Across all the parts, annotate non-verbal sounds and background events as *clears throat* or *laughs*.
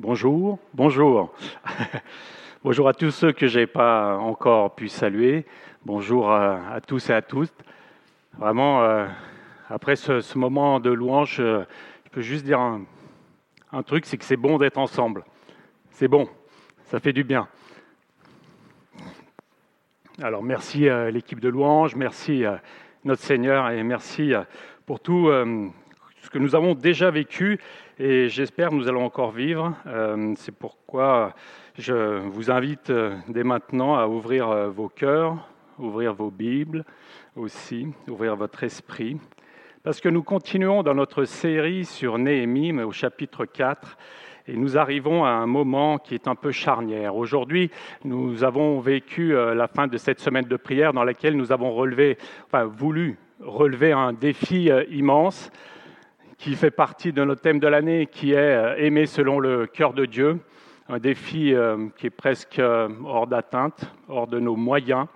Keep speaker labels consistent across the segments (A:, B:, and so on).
A: Bonjour, bonjour. *laughs* bonjour à tous ceux que je n'ai pas encore pu saluer. Bonjour à, tous et à toutes. Vraiment, euh, après ce, moment de louange, euh, je peux juste dire un, truc, c'est que c'est bon d'être ensemble. C'est bon, ça fait du bien. Alors merci à l'équipe de louange, merci à notre Seigneur et merci pour tout euh, ce que nous avons déjà vécu et j'espère que nous allons encore vivre. Euh, c'est pourquoi je vous invite euh, dès maintenant à ouvrir euh, vos cœurs, ouvrir vos Bibles aussi, ouvrir votre esprit. Parce que nous continuons dans notre série sur Néhémie, au chapitre 4, et nous arrivons à un moment qui est un peu charnière. Aujourd'hui, nous avons vécu la fin de cette semaine de prière dans laquelle nous avons relevé, enfin, voulu relever un défi immense qui fait partie de notre thème de l'année, qui est euh, aimer selon le cœur de Dieu, un défi euh, qui est presque euh, hors d'atteinte, hors de nos moyens,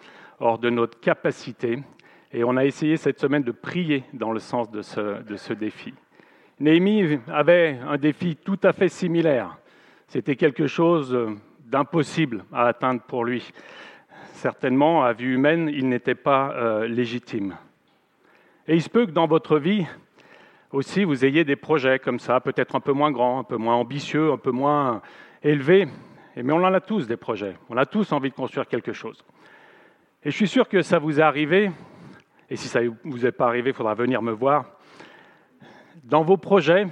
A: hors de notre capacité. Et on a essayé cette semaine de prier dans le sens de ce, de ce défi. Néhémie avait un défi tout à fait similaire. C'était quelque chose d'impossible à atteindre pour lui. Certainement, à vue humaine, il n'était pas légitime. Et il se peut que dans votre vie, aussi vous ayez des projets comme ça, peut-être un peu moins grands, un peu moins ambitieux, un peu moins élevés. Mais on en a tous des projets. On a tous envie de construire quelque chose. Et je suis sûr que ça vous est arrivé, et si ça ne vous est pas arrivé, il faudra venir me voir, dans vos projets,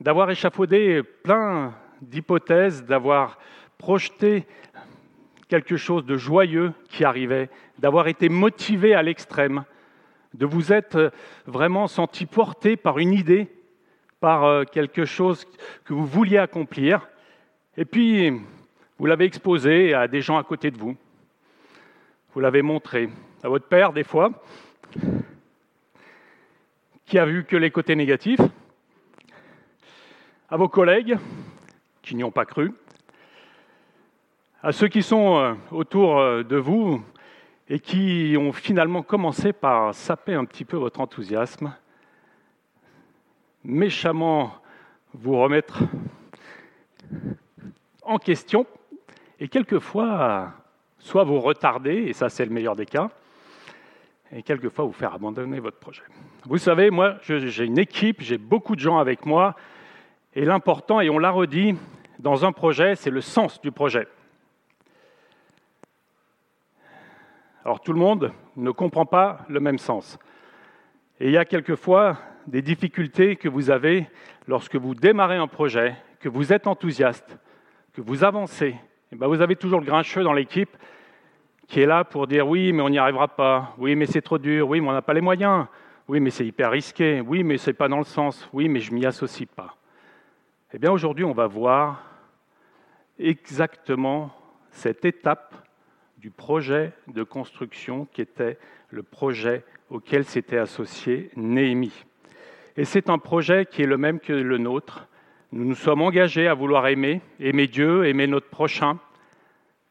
A: d'avoir échafaudé plein d'hypothèses, d'avoir projeté quelque chose de joyeux qui arrivait, d'avoir été motivé à l'extrême, de vous être euh, vraiment senti porté par une idée, par euh, quelque chose que vous vouliez accomplir, et puis vous l'avez exposé à des gens à côté de vous. Vous l'avez montré à votre père des fois, qui a vu que les côtés négatifs, à vos collègues qui n'y ont pas cru, à ceux qui sont euh, autour de vous et qui ont finalement commencé par saper un petit peu votre enthousiasme, méchamment vous remettre en question, et quelquefois, soit vous retarder, et ça c'est le meilleur des cas, et quelquefois vous faire abandonner votre projet. Vous savez, moi j'ai une équipe, j'ai beaucoup de gens avec moi, et l'important, et on l'a redit, dans un projet, c'est le sens du projet. Alors tout le monde ne comprend pas le même sens. Et il y a quelquefois des difficultés que vous avez lorsque vous démarrez un projet, que vous êtes enthousiaste, que vous avancez. Eh bien vous avez toujours le grincheux dans l'équipe qui est là pour dire oui, mais on n'y arrivera pas, oui, mais c'est trop dur, oui, mais on n'a pas les moyens, oui, mais c'est hyper risqué, oui, mais ce n'est pas dans le sens, oui, mais je m'y associe pas. Eh bien aujourd'hui, on va voir exactement cette étape du projet de construction qui était le projet auquel s'était associé Néhémie. Et c'est un projet qui est le même que le nôtre. Nous nous sommes engagés à vouloir aimer, aimer Dieu, aimer notre prochain.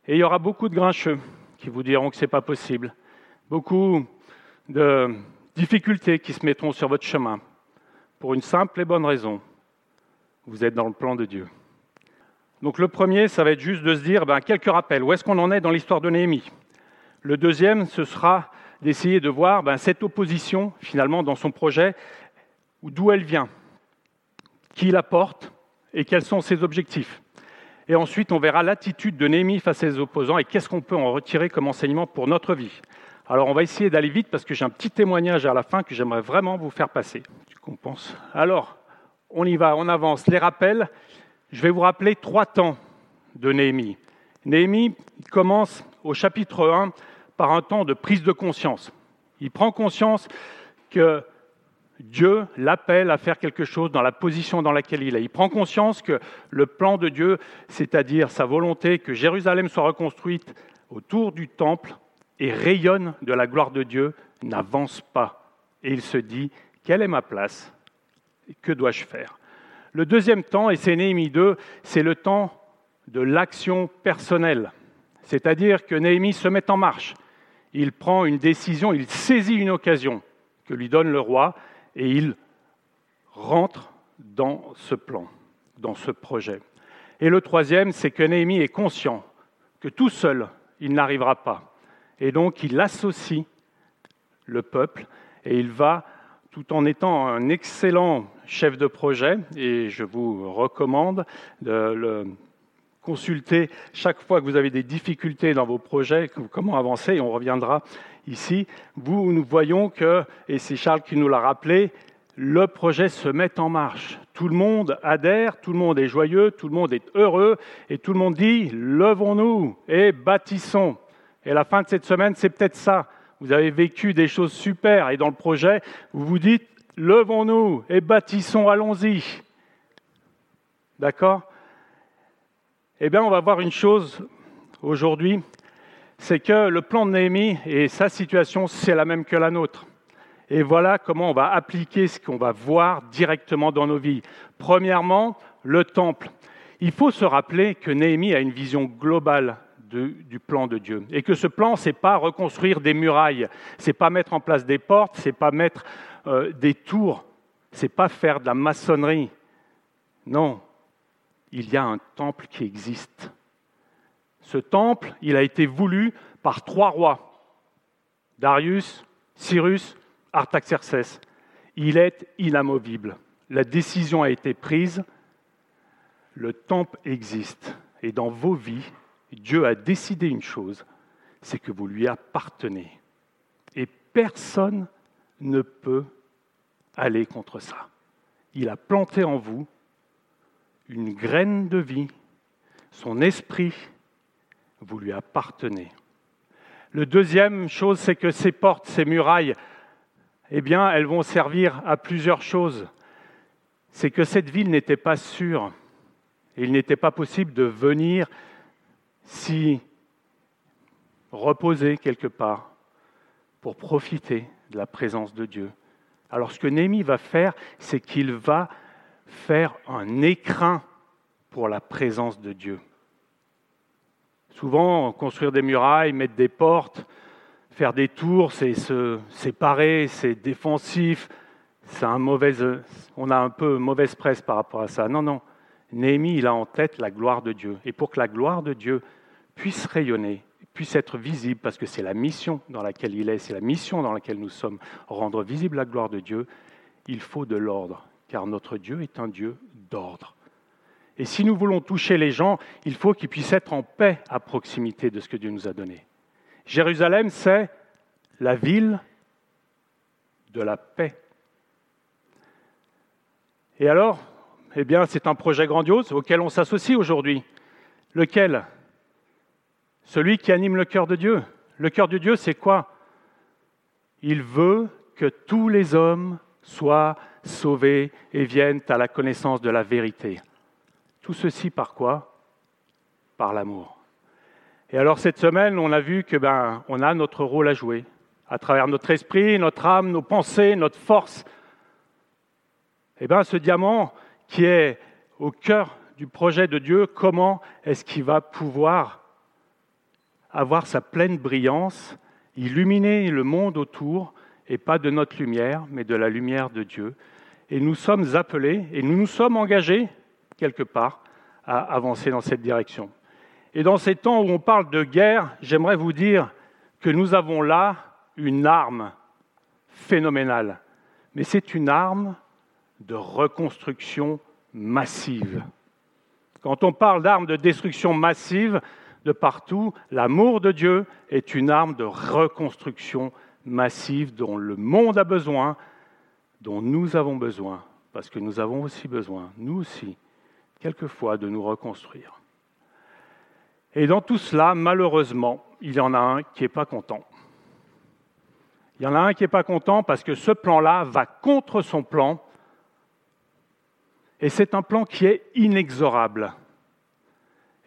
A: Et il y aura beaucoup de grincheux qui vous diront que ce n'est pas possible. Beaucoup de difficultés qui se mettront sur votre chemin. Pour une simple et bonne raison. Vous êtes dans le plan de Dieu. Donc le premier, ça va être juste de se dire ben, quelques rappels. Où est-ce qu'on en est dans l'histoire de Néhémie? Le deuxième, ce sera d'essayer de voir ben, cette opposition, finalement, dans son projet, d'où elle vient, qui la porte et quels sont ses objectifs. Et ensuite, on verra l'attitude de Néhémie face à ses opposants et qu'est-ce qu'on peut en retirer comme enseignement pour notre vie. Alors, on va essayer d'aller vite parce que j'ai un petit témoignage à la fin que j'aimerais vraiment vous faire passer. Tu Alors, on y va, on avance. Les rappels, je vais vous rappeler trois temps de Néhémie. Néhémie commence au chapitre 1 par un temps de prise de conscience. Il prend conscience que Dieu l'appelle à faire quelque chose dans la position dans laquelle il est. Il prend conscience que le plan de Dieu, c'est-à-dire sa volonté que Jérusalem soit reconstruite autour du temple et rayonne de la gloire de Dieu, n'avance pas. Et il se dit, quelle est ma place? Que dois-je faire? Le deuxième temps, et c'est Néhémie 2, c'est le temps de l'action personnelle. C'est-à-dire que Néhémie se met en marche. Il prend une décision, il saisit une occasion que lui donne le roi et il rentre dans ce plan. dans ce projet. Et le troisième, c'est que Néhémie est conscient que tout seul, il n'arrivera pas. Et donc, il associe le peuple et il va, tout en étant un excellent chef de projet, et je vous recommande de le consulter chaque fois que vous avez des difficultés dans vos projets, comment avancer, et on reviendra ici. Vous, nous voyons que, et c'est Charles qui nous l'a rappelé, le projet se met en marche. Tout le monde adhère, tout le monde est joyeux, tout le monde est heureux, et tout le monde dit, levons-nous et bâtissons. Et la fin de cette semaine, c'est peut-être ça. Vous avez vécu des choses super, et dans le projet, vous vous dites, levons-nous et bâtissons, allons-y. D'accord? Eh bien, on va voir une chose aujourd'hui, c'est que le plan de Néhémie et sa situation, c'est la même que la nôtre. Et voilà comment on va appliquer ce qu'on va voir directement dans nos vies. Premièrement, le temple. Il faut se rappeler que Néhémie a une vision globale du plan de Dieu. Et que ce plan, ce n'est pas reconstruire des murailles, ce n'est pas mettre en place des portes, ce n'est pas mettre euh, des tours, ce n'est pas faire de la maçonnerie. Non, il y a un temple qui existe. Ce temple, il a été voulu par trois rois, Darius, Cyrus, Artaxerxès. Il est inamovible. La décision a été prise. Le temple existe. Et dans vos vies, Dieu a décidé une chose, c'est que vous lui appartenez. Et personne ne peut aller contre ça. Il a planté en vous une graine de vie, son esprit, vous lui appartenez. Le deuxième chose, c'est que ces portes, ces murailles, eh bien, elles vont servir à plusieurs choses. C'est que cette ville n'était pas sûre. Il n'était pas possible de venir s'y reposer quelque part pour profiter de la présence de Dieu. Alors ce que Néhémie va faire, c'est qu'il va faire un écrin pour la présence de Dieu. Souvent, construire des murailles, mettre des portes, faire des tours, c'est se séparer, c'est défensif, c'est un on a un peu mauvaise presse par rapport à ça. Non, non. Néhémie, il a en tête la gloire de Dieu. Et pour que la gloire de Dieu puisse rayonner, puisse être visible, parce que c'est la mission dans laquelle il est, c'est la mission dans laquelle nous sommes, rendre visible la gloire de Dieu, il faut de l'ordre, car notre Dieu est un Dieu d'ordre. Et si nous voulons toucher les gens, il faut qu'ils puissent être en paix à proximité de ce que Dieu nous a donné. Jérusalem, c'est la ville de la paix. Et alors, eh bien, c'est un projet grandiose auquel on s'associe aujourd'hui. Lequel? Celui qui anime le cœur de Dieu. Le cœur de Dieu, c'est quoi? Il veut que tous les hommes soient sauvés et viennent à la connaissance de la vérité. Tout ceci par quoi? Par l'amour. Et alors cette semaine, on a vu que ben, on a notre rôle à jouer à travers notre esprit, notre âme, nos pensées, notre force. Eh bien, ce diamant qui est au cœur du projet de Dieu, comment est-ce qu'il va pouvoir avoir sa pleine brillance, illuminer le monde autour, et pas de notre lumière, mais de la lumière de Dieu. Et nous sommes appelés, et nous nous sommes engagés, quelque part, à avancer dans cette direction. Et dans ces temps où on parle de guerre, j'aimerais vous dire que nous avons là une arme phénoménale. Mais c'est une arme de reconstruction massive. Quand on parle d'armes de destruction massive, de partout, l'amour de Dieu est une arme de reconstruction massive dont le monde a besoin, dont nous avons besoin, parce que nous avons aussi besoin, nous aussi, quelquefois, de nous reconstruire. Et dans tout cela, malheureusement, il y en a un qui n'est pas content. Il y en a un qui n'est pas content parce que ce plan-là va contre son plan, et c'est un plan qui est inexorable.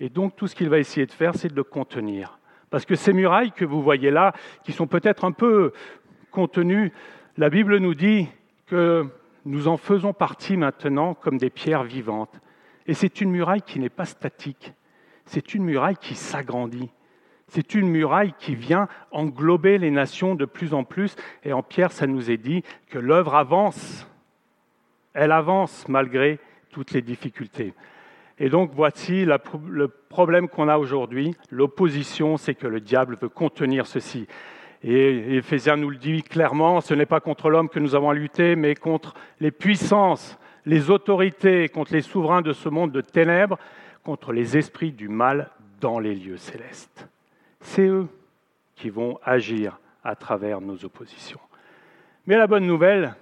A: Et donc tout ce qu'il va essayer de faire, c'est de le contenir. Parce que ces murailles que vous voyez là, qui sont peut-être un peu contenues, la Bible nous dit que nous en faisons partie maintenant comme des pierres vivantes. Et c'est une muraille qui n'est pas statique, c'est une muraille qui s'agrandit. C'est une muraille qui vient englober les nations de plus en plus. Et en Pierre, ça nous est dit que l'œuvre avance. Elle avance malgré toutes les difficultés. Et donc voici le problème qu'on a aujourd'hui. L'opposition, c'est que le diable veut contenir ceci. Et Éphésiens nous le dit clairement, ce n'est pas contre l'homme que nous avons à lutter, mais contre les puissances, les autorités, contre les souverains de ce monde de ténèbres, contre les esprits du mal dans les lieux célestes. C'est eux qui vont agir à travers nos oppositions. Mais la bonne nouvelle,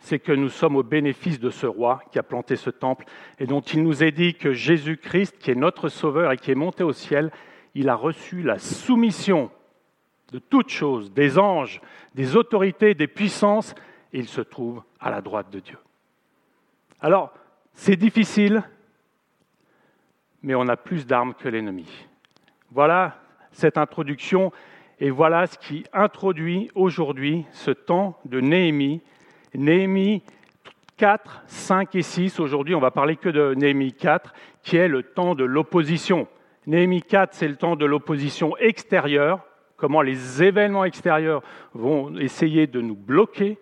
A: c'est que nous sommes au bénéfice de ce roi qui a planté ce temple et dont il nous est dit que Jésus-Christ, qui est notre Sauveur et qui est monté au ciel, il a reçu la soumission de toutes choses, des anges, des autorités, des puissances, et il se trouve à la droite de Dieu. Alors, c'est difficile, mais on a plus d'armes que l'ennemi. Voilà cette introduction, et voilà ce qui introduit aujourd'hui ce temps de Néhémie Néhémie 4, 5 et 6. Aujourd'hui, on va parler que de Néhémie 4, qui est le temps de l'opposition. Néhémie 4, c'est le temps de l'opposition extérieure, comment les événements extérieurs vont essayer de nous bloquer.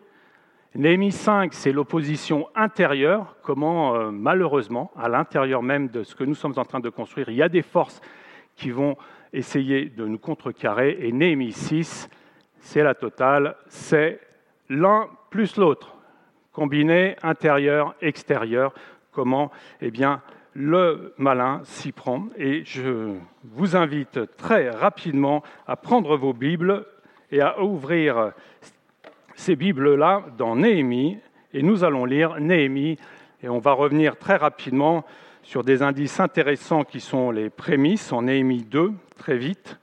A: Néhémie 5, c'est l'opposition intérieure, comment euh, malheureusement, à l'intérieur même de ce que nous sommes en train de construire, il y a des forces qui vont essayer de nous contrecarrer. Et Néhémie 6, c'est la totale, c'est l'un plus l'autre, combiné intérieur, extérieur, comment eh bien, le malin s'y prend. Et je vous invite très rapidement à prendre vos Bibles et à ouvrir ces Bibles-là dans Néhémie. Et nous allons lire Néhémie et on va revenir très rapidement sur des indices intéressants qui sont les prémices en Néhémie 2, très vite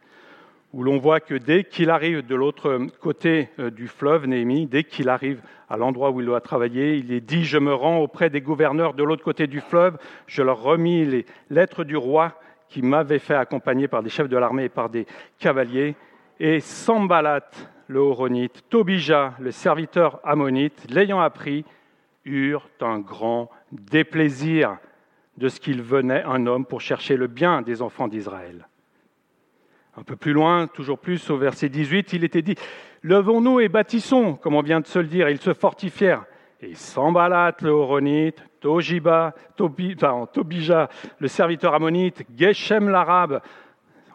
A: où l'on voit que dès qu'il arrive de l'autre côté euh, du fleuve, Néhémie, dès qu'il arrive à l'endroit où il doit travailler, il est dit, je me rends auprès des gouverneurs de l'autre côté du fleuve, je leur remis les lettres du roi qui m'avait fait accompagner par des chefs de l'armée et par des cavaliers, et Sambalat, le Horonite, Tobija, le serviteur ammonite, l'ayant appris, eurent un grand déplaisir de ce qu'il venait un homme pour chercher le bien des enfants d'Israël. Un peu plus loin, toujours plus, au verset 18, il était dit Levons-nous et bâtissons, comme on vient de se le dire. Ils se fortifièrent. Et Sambalat, le Horonite, Tojiba, Tobija, le serviteur ammonite, Geshem l'arabe,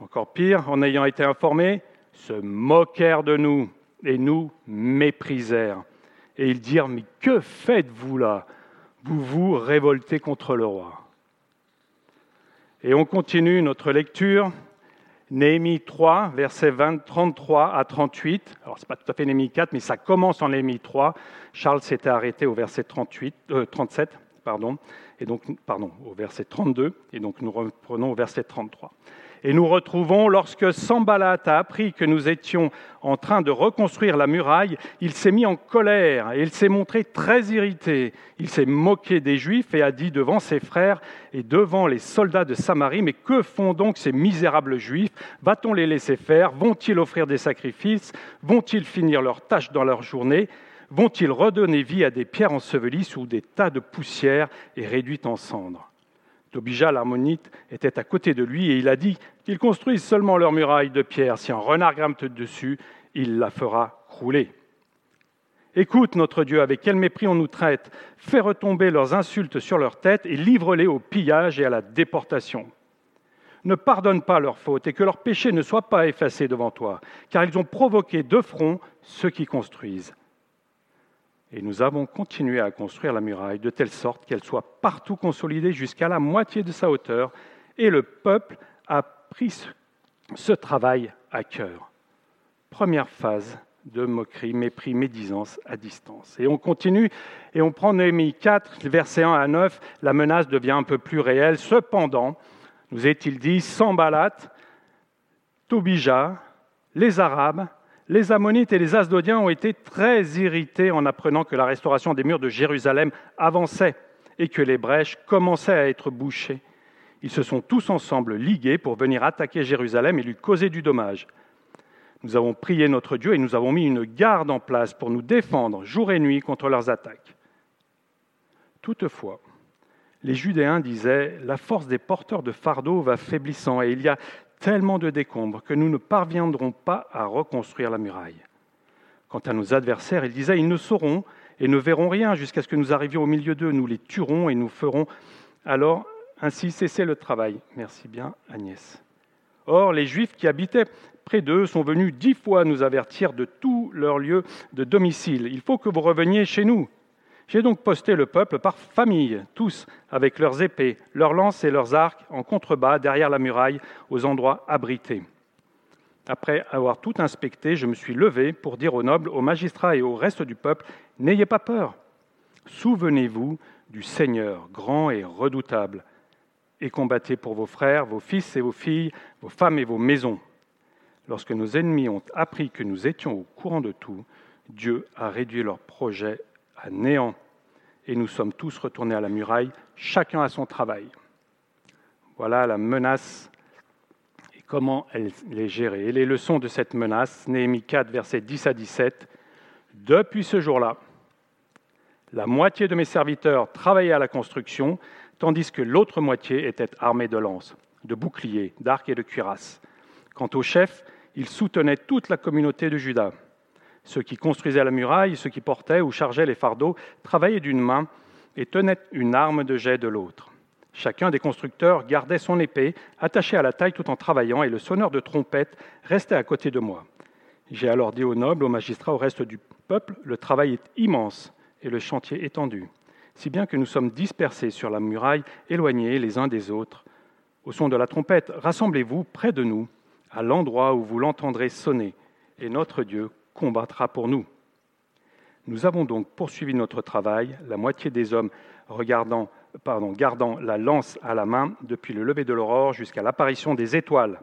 A: encore pire, en ayant été informés, se moquèrent de nous et nous méprisèrent. Et ils dirent Mais que faites-vous là? Vous vous révoltez contre le roi. Et on continue notre lecture Néhémie 3, versets 20, 33 à 38. Alors, ce n'est pas tout à fait Néhémie 4, mais ça commence en Néhémie 3. Charles s'était arrêté au verset 38, 37, euh, pardon, et donc, pardon, au verset 32, et donc nous reprenons au verset 33. Et nous retrouvons, lorsque Sambalat a appris que nous étions en train de reconstruire la muraille, il s'est mis en colère et il s'est montré très irrité. Il s'est moqué des Juifs et a dit devant ses frères et devant les soldats de Samarie, mais que font donc ces misérables Juifs? Va-t-on les laisser faire? Vont-ils offrir des sacrifices? Vont-ils finir leurs tâches dans leur journée? Vont-ils redonner vie à des pierres ensevelies sous des tas de poussière et réduites en cendres? Tobija l'harmonite était à côté de lui et il a dit qu'ils construisent seulement leur muraille de pierre. Si un renard grimpe dessus, il la fera crouler. Écoute, notre Dieu, avec quel mépris on nous traite. Fais retomber leurs insultes sur leur tête et livre-les au pillage et à la déportation. Ne pardonne pas leurs fautes et que leurs péchés ne soient pas effacés devant toi, car ils ont provoqué de front ceux qui construisent. Et nous avons continué à construire la muraille de telle sorte qu'elle soit partout consolidée jusqu'à la moitié de sa hauteur. Et le peuple a pris ce travail à cœur. Première phase de moquerie, mépris, médisance à distance. Et on continue et on prend Néhémie 4, versets 1 à 9, la menace devient un peu plus réelle. Cependant, nous est-il dit, Sambalat, Tobija, les Arabes, les Ammonites et les Asdodiens ont été très irrités en apprenant que la restauration des murs de Jérusalem avançait et que les brèches commençaient à être bouchées. Ils se sont tous ensemble ligués pour venir attaquer Jérusalem et lui causer du dommage. Nous avons prié notre Dieu et nous avons mis une garde en place pour nous défendre jour et nuit contre leurs attaques. Toutefois, les Judéens disaient, la force des porteurs de fardeaux va faiblissant et il y a tellement de décombres que nous ne parviendrons pas à reconstruire la muraille. Quant à nos adversaires, ils disaient, ils ne sauront et ne verront rien jusqu'à ce que nous arrivions au milieu d'eux. Nous les tuerons et nous ferons alors ainsi cesser le travail. Merci bien, Agnès. Or, les Juifs qui habitaient près d'eux sont venus dix fois nous avertir de tous leurs lieux de domicile. Il faut que vous reveniez chez nous. J'ai donc posté le peuple par famille, tous avec leurs épées, leurs lances et leurs arcs en contrebas derrière la muraille, aux endroits abrités. Après avoir tout inspecté, je me suis levé pour dire aux nobles, aux magistrats et au reste du peuple, N'ayez pas peur. Souvenez-vous du Seigneur, grand et redoutable, et combattez pour vos frères, vos fils et vos filles, vos femmes et vos maisons. Lorsque nos ennemis ont appris que nous étions au courant de tout, Dieu a réduit leur projet à néant, et nous sommes tous retournés à la muraille, chacun à son travail. Voilà la menace et comment elle est gérée. Les leçons de cette menace, Néhémie 4, versets 10 à 17. Depuis ce jour-là, la moitié de mes serviteurs travaillaient à la construction, tandis que l'autre moitié était armée de lances, de boucliers, d'arcs et de cuirasses. Quant au chef, il soutenait toute la communauté de Juda. Ceux qui construisaient la muraille, ceux qui portaient ou chargeaient les fardeaux, travaillaient d'une main et tenaient une arme de jet de l'autre. Chacun des constructeurs gardait son épée, attachée à la taille tout en travaillant, et le sonneur de trompette restait à côté de moi. J'ai alors dit aux nobles, aux magistrats, au reste du peuple, le travail est immense et le chantier étendu, si bien que nous sommes dispersés sur la muraille, éloignés les uns des autres. Au son de la trompette, rassemblez-vous près de nous, à l'endroit où vous l'entendrez sonner, et notre Dieu combattra pour nous. Nous avons donc poursuivi notre travail, la moitié des hommes gardant la lance à la main depuis le lever de l'aurore jusqu'à l'apparition des étoiles.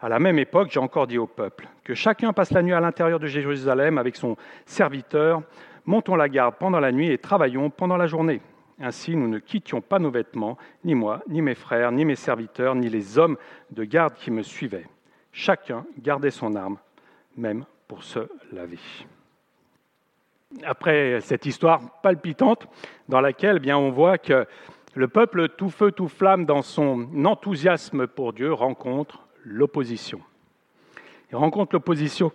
A: À la même époque, j'ai encore dit au peuple que chacun passe la nuit à l'intérieur de Jérusalem avec son serviteur. Montons la garde pendant la nuit et travaillons pendant la journée. Ainsi, nous ne quittions pas nos vêtements, ni moi, ni mes frères, ni mes serviteurs, ni les hommes de garde qui me suivaient. Chacun gardait son arme, même pour se laver. Après cette histoire palpitante dans laquelle eh bien, on voit que le peuple tout feu, tout flamme dans son enthousiasme pour Dieu rencontre l'opposition. Il rencontre l'opposition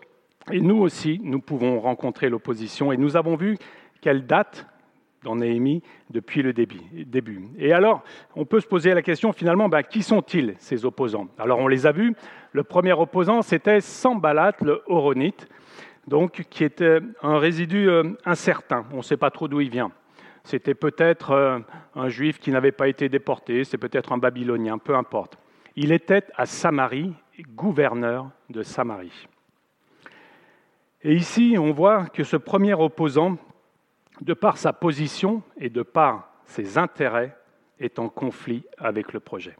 A: et nous aussi, nous pouvons rencontrer l'opposition et nous avons vu qu'elle date dans Néhémie depuis le début. Et alors, on peut se poser la question finalement, ben, qui sont-ils ces opposants? Alors on les a vus, le premier opposant, c'était Sambalat, le Horonite, donc, qui était un résidu euh, incertain. On ne sait pas trop d'où il vient. C'était peut-être euh, un juif qui n'avait pas été déporté, c'est peut-être un babylonien, peu importe. Il était à Samarie, gouverneur de Samarie. Et ici, on voit que ce premier opposant, de par sa position et de par ses intérêts, est en conflit avec le projet.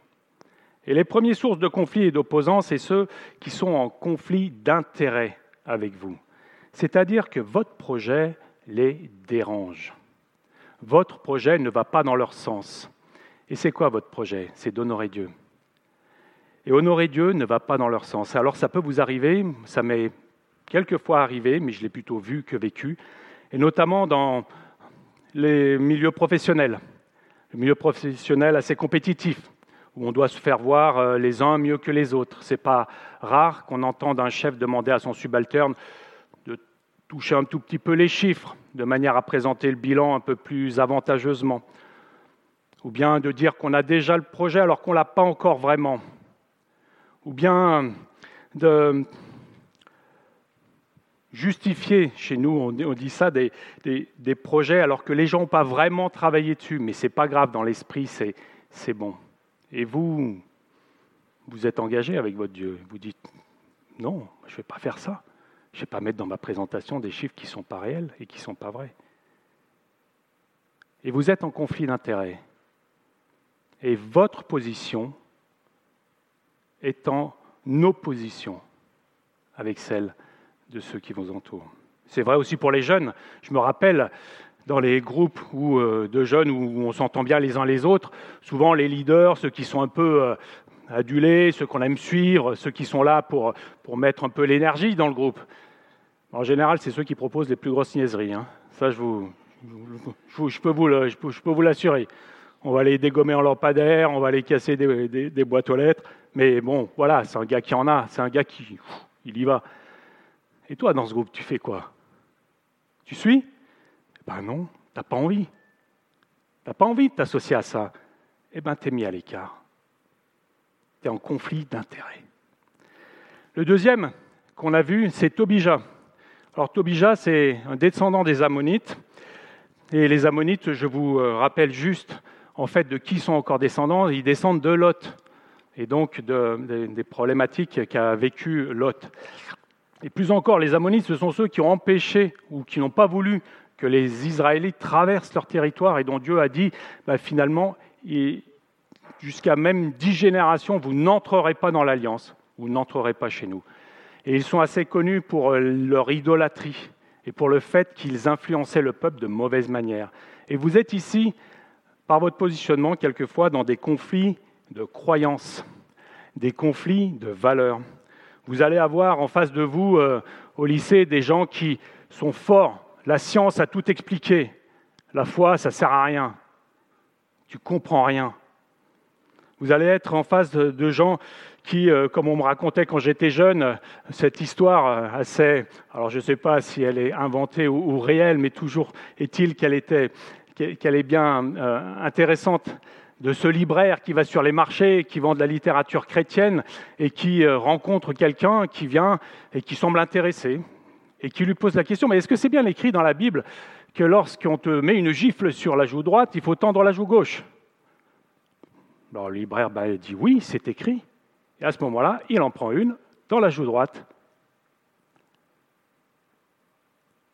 A: Et les premières sources de conflit et d'opposants, c'est ceux qui sont en conflit d'intérêt avec vous. C'est-à-dire que votre projet les dérange. Votre projet ne va pas dans leur sens. Et c'est quoi votre projet? C'est d'honorer Dieu. Et honorer Dieu ne va pas dans leur sens. Alors ça peut vous arriver, ça m'est quelquefois arrivé, mais je l'ai plutôt vu que vécu, et notamment dans les milieux professionnels, le milieu professionnel assez compétitif où on doit se faire voir euh, les uns mieux que les autres. Ce n'est pas rare qu'on entende un chef demander à son subalterne de toucher un tout petit peu les chiffres, de manière à présenter le bilan un peu plus avantageusement. Ou bien de dire qu'on a déjà le projet alors qu'on ne l'a pas encore vraiment. Ou bien de justifier, chez nous on dit ça, des, des projets alors que les gens n'ont pas vraiment travaillé dessus. Mais ce n'est pas grave, dans l'esprit c'est bon. Et vous, vous êtes engagé avec votre Dieu. Vous dites, non, je ne vais pas faire ça. Je ne vais pas mettre dans ma présentation des chiffres qui ne sont pas réels et qui ne sont pas vrais. Et vous êtes en conflit d'intérêts. Et votre position est en opposition avec celle de ceux qui vous entourent. C'est vrai aussi pour les jeunes. Je me rappelle dans les groupes où, euh, de jeunes où on s'entend bien les uns les autres, souvent les leaders, ceux qui sont un peu euh, adulés, ceux qu'on aime suivre, ceux qui sont là pour, pour mettre un peu l'énergie dans le groupe, en général, c'est ceux qui proposent les plus grosses niaiseries. Ça, je, peux vous, l'assurer. On va les dégommer en lampadaire, on va les casser des, boîtes aux lettres. Mais bon, voilà, c'est un gars qui en a, c'est un gars qui, il y va. Et toi, dans ce groupe, tu fais quoi? Tu suis? Ben non, tu n'as pas envie. Tu n'as pas envie de t'associer à ça. Eh bien, tu es mis à l'écart. Tu es en conflit d'intérêts. Le deuxième qu'on a vu, c'est Tobija. Alors Tobija, c'est un descendant des Ammonites. Et les Ammonites, je vous euh, rappelle juste en fait de qui sont encore descendants. Ils descendent de Lot et donc des problématiques qu'a vécu Lot. Et plus encore, les Ammonites, ce sont ceux qui ont empêché ou qui n'ont pas voulu que les Israélites traversent leur territoire et dont Dieu a dit bah, finalement, jusqu'à même dix générations, vous n'entrerez pas dans l'alliance ou n'entrerez pas chez nous. Et ils sont assez connus pour euh, leur idolâtrie et pour le fait qu'ils influençaient le peuple de mauvaise manière. Et vous êtes ici, par votre positionnement, quelquefois dans des conflits de croyances, des conflits de valeurs. Vous allez avoir en face de vous euh, au lycée des gens qui sont forts. La science a tout expliqué. La foi, ça ne sert à rien. Tu comprends rien. Vous allez être en face de gens qui, euh, comme on me racontait quand j'étais jeune, cette histoire euh, assez, alors je ne sais pas si elle est inventée ou, réelle, mais toujours est-il qu'elle était, qu'elle est bien euh, intéressante de ce libraire qui va sur les marchés, qui vend de la littérature chrétienne et qui rencontre quelqu'un qui vient et qui semble intéressé et qui lui pose la question, mais est-ce que c'est bien écrit dans la Bible que lorsqu'on te met une gifle sur la joue droite, il faut tendre la joue gauche? Alors le libraire bah, dit oui, c'est écrit. Et à ce moment-là, il en prend une dans la joue droite.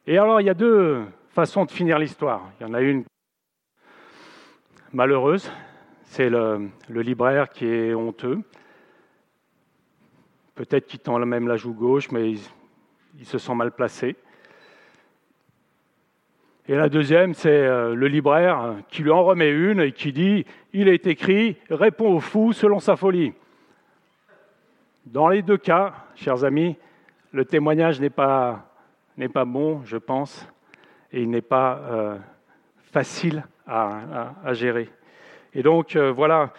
A: Et alors, il y a deux façons de finir l'histoire. Il y en a une malheureuse, c'est le, libraire qui est honteux. Peut-être qu'il tend même la joue gauche, mais il, se sent mal placé. Et la deuxième, c'est euh, le libraire qui lui en remet une et qui dit Il est écrit, répond au fou selon sa folie. Dans les deux cas, chers amis, le témoignage n'est pas, pas bon, je pense, et il n'est pas euh, facile à, gérer. Et donc, euh, voilà,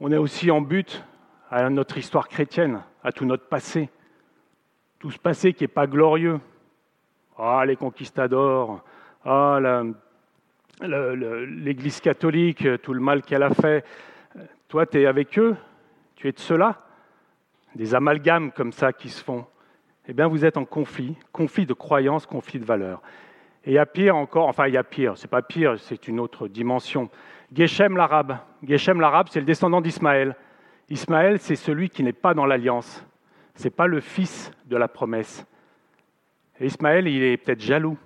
A: on est aussi en but à notre histoire chrétienne, à tout notre passé, tout ce passé qui n'est pas glorieux. Ah, les conquistadors, ah, l'Église catholique, tout le mal qu'elle a fait. Toi, tu es avec eux, tu es de cela Des amalgames comme ça qui se font. Eh bien, vous êtes en conflit, conflit de croyances, conflit de valeurs. Et il y a pire encore, enfin, il y a pire, c'est pas pire, c'est une autre dimension. Geshem l'arabe. Geshem l'arabe, c'est le descendant d'Ismaël. Ismaël, c'est celui qui n'est pas dans l'alliance. Ce n'est pas le fils de la promesse. Et Ismaël, il est peut-être jaloux.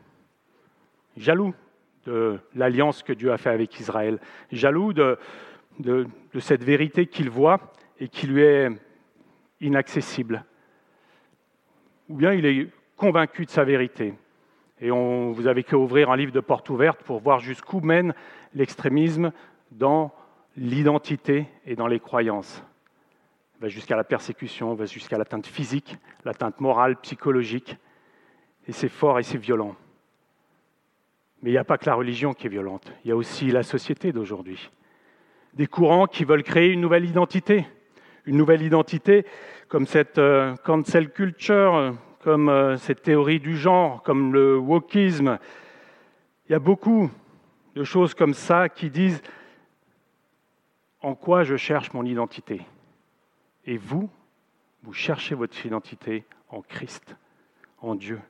A: Jaloux de l'alliance que Dieu a fait avec Israël. Jaloux de, cette vérité qu'il voit et qui lui est inaccessible. Ou bien il est convaincu de sa vérité. Et on, vous avez qu'à ouvrir un livre de porte ouverte pour voir jusqu'où mène l'extrémisme dans l'identité et dans les croyances. Va jusqu'à la persécution, va jusqu'à l'atteinte physique, l'atteinte morale, psychologique. Et c'est fort et c'est violent. Mais il n'y a pas que la religion qui est violente, il y a aussi la société d'aujourd'hui. Des courants qui veulent créer une nouvelle identité, une nouvelle identité, comme cette euh, cancel culture, comme euh, cette théorie du genre, comme le wokisme. Il y a beaucoup de choses comme ça qui disent en quoi je cherche mon identité. Et vous, vous cherchez votre identité en Christ, en Dieu.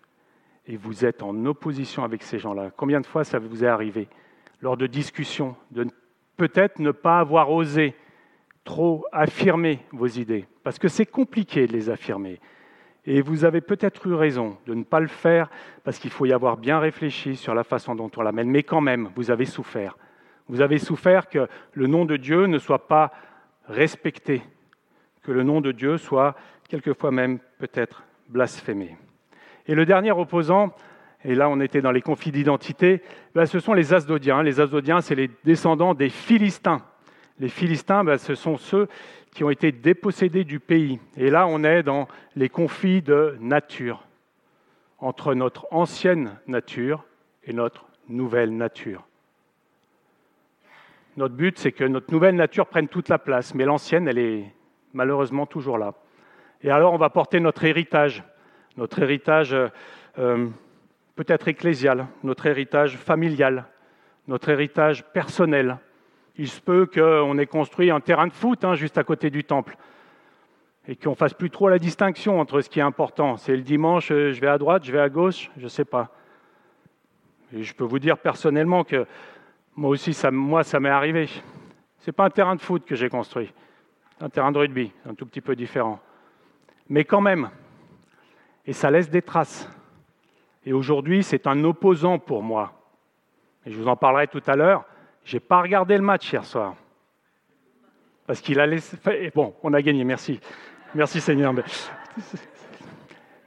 A: Et vous êtes en opposition avec ces gens-là. Combien de fois ça vous est arrivé lors de discussions de peut-être ne pas avoir osé trop affirmer vos idées, parce que c'est compliqué de les affirmer. Et vous avez peut-être eu raison de ne pas le faire, parce qu'il faut y avoir bien réfléchi sur la façon dont on l'amène. Mais quand même, vous avez souffert. Vous avez souffert que le nom de Dieu ne soit pas respecté, que le nom de Dieu soit quelquefois même peut-être blasphémé. Et le dernier opposant, et là on était dans les conflits d'identité, ben, ce sont les Asdodiens. Les Asdodiens, c'est les descendants des Philistins. Les Philistins, ben, ce sont ceux qui ont été dépossédés du pays. Et là, on est dans les conflits de nature, entre notre ancienne nature et notre nouvelle nature. Notre but, c'est que notre nouvelle nature prenne toute la place, mais l'ancienne, elle est malheureusement toujours là. Et alors, on va porter notre héritage, notre héritage euh, peut-être ecclésial, notre héritage familial, notre héritage personnel. Il se peut qu'on ait construit un terrain de foot hein, juste à côté du temple et qu'on fasse plus trop la distinction entre ce qui est important. C'est le dimanche, euh, je vais à droite, je vais à gauche, je ne sais pas. Et je peux vous dire personnellement que moi aussi, ça, moi, ça m'est arrivé. Ce n'est pas un terrain de foot que j'ai construit, un terrain de rugby, un tout petit peu différent. Mais quand même, et ça laisse des traces. Et aujourd'hui, c'est un opposant pour moi. Et je vous en parlerai tout à l'heure. Je n'ai pas regardé le match hier soir. Parce qu'il a laissé. Bon, on a gagné, merci. Merci Seigneur. Mais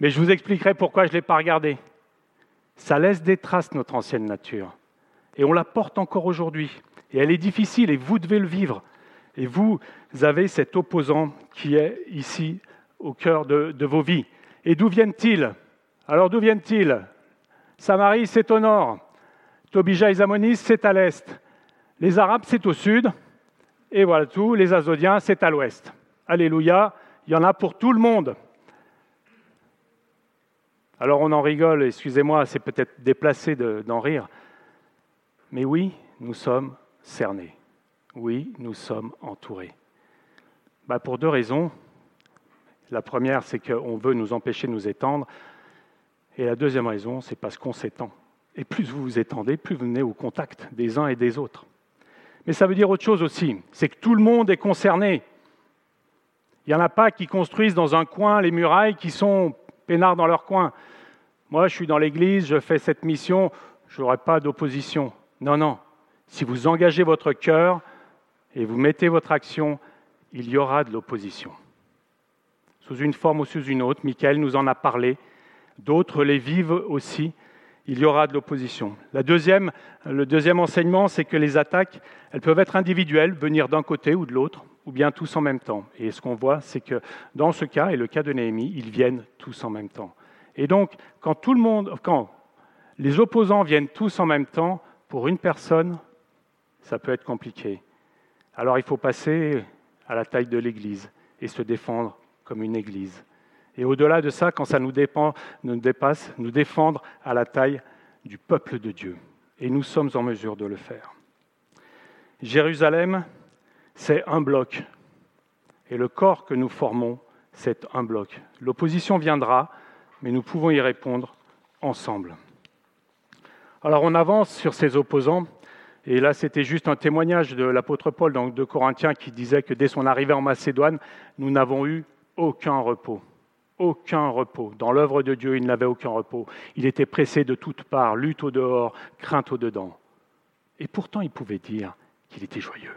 A: *laughs* je vous expliquerai pourquoi je ne l'ai pas regardé. Ça laisse des traces, notre ancienne nature. Et on la porte encore aujourd'hui. Et elle est difficile et vous devez le vivre. Et vous avez cet opposant qui est ici au cœur de, de vos vies. Et d'où viennent-ils? Alors d'où viennent-ils? Samarie, c'est au nord. Tobija et Zamonis, c'est à l'est. Les Arabes, c'est au sud. Et voilà tout. Les Azodiens, c'est à l'ouest. Alléluia. Il y en a pour tout le monde. Alors on en rigole, excusez-moi, c'est peut-être déplacé d'en rire. Mais oui, nous sommes cernés. Oui, nous sommes entourés. Bah pour deux raisons. La première, c'est qu'on veut nous empêcher de nous étendre. Et la deuxième raison, c'est parce qu'on s'étend. Et plus vous vous étendez, plus vous venez au contact des uns et des autres. Mais ça veut dire autre chose aussi, c'est que tout le monde est concerné. Il n'y en a pas qui construisent dans un coin les murailles qui sont peinards dans leur coin. Moi, je suis dans l'Église, je fais cette mission, je n'aurai pas d'opposition. Non, non. Si vous engagez votre cœur et vous mettez votre action, il y aura de l'opposition. Sous une forme ou sous une autre, Michael nous en a parlé, d'autres les vivent aussi, il y aura de l'opposition. le deuxième enseignement, c'est que les attaques, elles peuvent être individuelles, venir d'un côté ou de l'autre, ou bien tous en même temps. Et ce qu'on voit, c'est que dans ce cas, et le cas de Néhémie, ils viennent tous en même temps. Et donc, quand tout le monde, quand les opposants viennent tous en même temps, pour une personne, ça peut être compliqué. Alors il faut passer à la taille de l'Église et se défendre comme une Église. Et au-delà de ça, quand ça nous, dépend, nous dépasse, nous défendre à la taille du peuple de Dieu. Et nous sommes en mesure de le faire. Jérusalem, c'est un bloc. Et le corps que nous formons, c'est un bloc. L'opposition viendra, mais nous pouvons y répondre ensemble. Alors on avance sur ces opposants, et là c'était juste un témoignage de l'apôtre Paul dans 2 Corinthiens qui disait que dès son arrivée en Macédoine, nous n'avons eu aucun repos aucun repos. Dans l'œuvre de Dieu, il n'avait aucun repos. Il était pressé de toutes parts, lutte au dehors, crainte au dedans. Et pourtant, il pouvait dire qu'il était joyeux.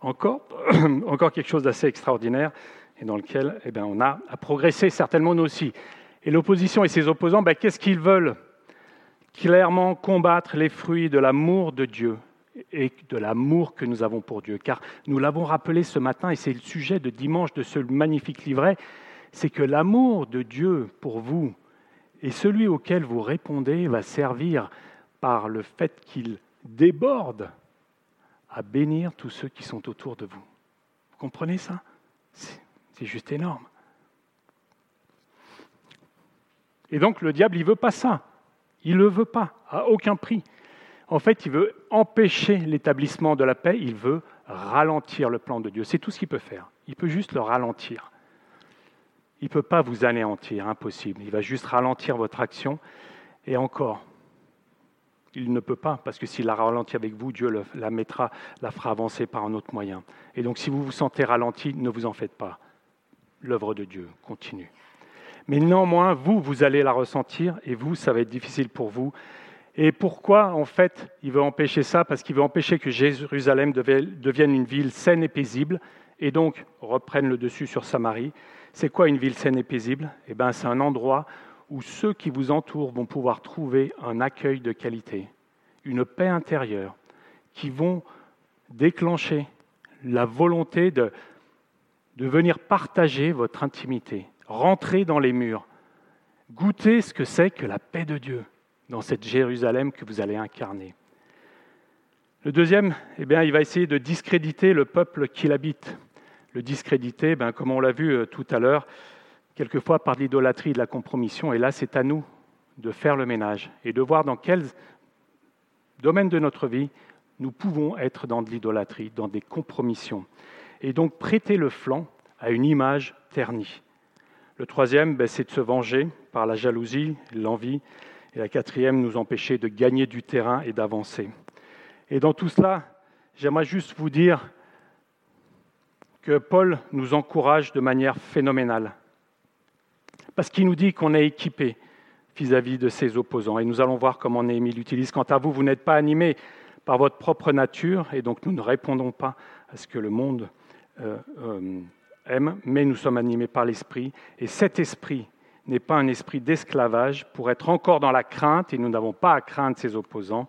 A: Encore, *clears throat* encore quelque chose d'assez extraordinaire et dans lequel eh bien, on a à progresser certainement nous aussi. Et l'opposition et ses opposants, ben, qu'est-ce qu'ils veulent? Clairement combattre les fruits de l'amour de Dieu et de l'amour que nous avons pour Dieu. Car nous l'avons rappelé ce matin, et c'est le sujet de dimanche de ce magnifique livret, c'est que l'amour de Dieu pour vous et celui auquel vous répondez va servir par le fait qu'il déborde à bénir tous ceux qui sont autour de vous. Vous comprenez ça? C'est juste énorme. Et donc le diable, il ne veut pas ça. Il ne le veut pas, à aucun prix. En fait, il veut empêcher l'établissement de la paix, il veut ralentir le plan de Dieu. C'est tout ce qu'il peut faire. Il peut juste le ralentir. Il ne peut pas vous anéantir, impossible. Il va juste ralentir votre action. Et encore, il ne peut pas, parce que s'il la ralentit avec vous, Dieu la mettra, la fera avancer par un autre moyen. Et donc, si vous vous sentez ralenti, ne vous en faites pas. L'œuvre de Dieu continue. Mais néanmoins, vous, vous allez la ressentir, et vous, ça va être difficile pour vous. Et pourquoi, en fait, il veut empêcher ça? Parce qu'il veut empêcher que Jérusalem devienne une ville saine et paisible, et donc reprenne le dessus sur Samarie. C'est quoi une ville saine et paisible? Eh bien, c'est un endroit où ceux qui vous entourent vont pouvoir trouver un accueil de qualité, une paix intérieure, qui vont déclencher la volonté de, de venir partager votre intimité, rentrer dans les murs, goûter ce que c'est que la paix de Dieu dans cette Jérusalem que vous allez incarner. Le deuxième, eh bien, il va essayer de discréditer le peuple qui l'habite. Le discréditer, ben, comme on l'a vu euh, tout à l'heure, quelquefois par l'idolâtrie de la compromission. Et là, c'est à nous de faire le ménage et de voir dans quel domaine de notre vie nous pouvons être dans de l'idolâtrie, dans des compromissions, et donc prêter le flanc à une image ternie. Le troisième, ben, c'est de se venger par la jalousie, l'envie, et la quatrième, nous empêcher de gagner du terrain et d'avancer. Et dans tout cela, j'aimerais juste vous dire que Paul nous encourage de manière phénoménale, parce qu'il nous dit qu'on est équipé vis-à-vis de ses opposants. Et nous allons voir comment Néhémie l'utilise. Quant à vous, vous n'êtes pas animé par votre propre nature, et donc nous ne répondons pas à ce que le monde euh, euh, mais nous sommes animés par l'Esprit. Et cet Esprit n'est pas un esprit d'esclavage pour être encore dans la crainte, et nous n'avons pas à craindre ses opposants.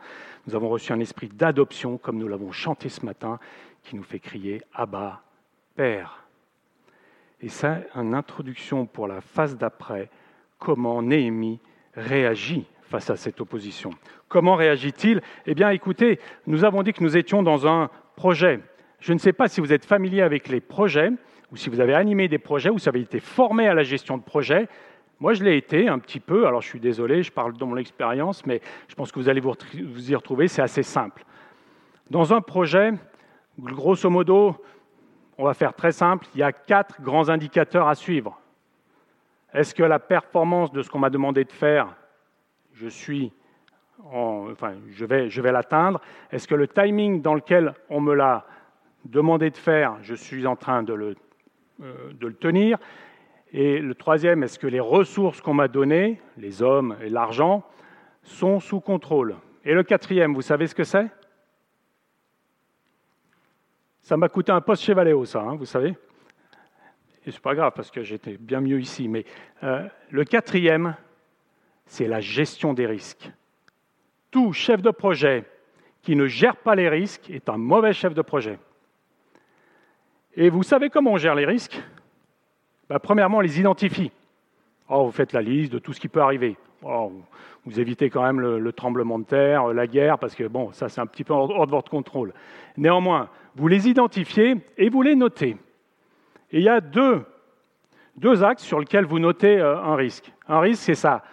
A: Nous avons reçu un esprit d'adoption, comme nous l'avons chanté ce matin, qui nous fait crier Abba, Père. Et c'est une introduction pour la phase d'après, comment Néhémie réagit face à cette opposition? Comment réagit-il? Eh bien, écoutez, nous avons dit que nous étions dans un projet. Je ne sais pas si vous êtes familier avec les projets, ou si vous avez animé des projets, ou si vous avez été formé à la gestion de projets. Moi, je l'ai été un petit peu. Alors, je suis désolé, je parle de mon expérience, mais je pense que vous allez vous y retrouver. C'est assez simple. Dans un projet, grosso modo, on va faire très simple, il y a quatre grands indicateurs à suivre. Est-ce que la performance de ce qu'on m'a demandé de faire, je suis enfin, je vais, je vais l'atteindre? Est-ce que le timing dans lequel on me l'a demandé de faire, je suis en train de le, euh, de le tenir Et le troisième, est-ce que les ressources qu'on m'a données, les hommes et l'argent, sont sous contrôle? Et le quatrième, vous savez ce que c'est? Ça m'a coûté un poste chez Valeo, ça, hein, vous savez et c'est pas grave parce que j'étais bien mieux ici. Mais euh, le quatrième, c'est la gestion des risques. Tout chef de projet qui ne gère pas les risques est un mauvais chef de projet. Et vous savez comment on gère les risques? Ben, Premièrement, on les identifie. Oh, vous faites la liste de tout ce qui peut arriver. Oh, vous évitez quand même le, le, tremblement de terre, la guerre, parce que bon, ça c'est un petit peu hors de votre contrôle. Néanmoins, vous les identifiez et vous les notez. Et il y a deux, deux axes sur lesquels vous notez euh, un risque. Un risque, c'est sa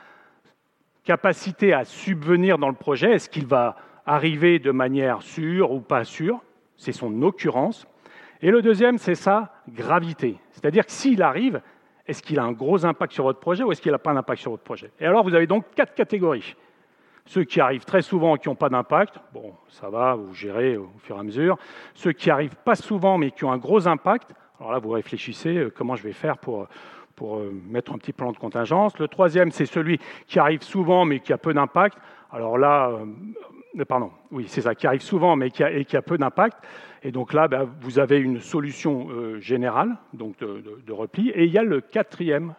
A: capacité à subvenir dans le projet. Est-ce qu'il va arriver de manière sûre ou pas sûre? C'est son occurrence. Et le deuxième, c'est sa gravité. C'est-à-dire que s'il arrive, est-ce qu'il a un gros impact sur votre projet ou est-ce qu'il n'a pas d'impact sur votre projet? Et alors, vous avez donc quatre catégories. Ceux qui arrivent très souvent et qui n'ont pas d'impact, bon, ça va, vous gérez au fur et à mesure. Ceux qui arrivent pas souvent mais qui ont un gros impact, alors là, vous réfléchissez euh, comment je vais faire pour, pour euh, mettre un petit plan de contingence. Le troisième, c'est celui qui arrive souvent mais qui a peu d'impact. Alors là, euh, pardon, oui, c'est ça, qui arrive souvent mais qui a, peu d'impact. Et donc là, ben, vous avez une solution générale, donc de, de, repli. Et il y a le quatrième,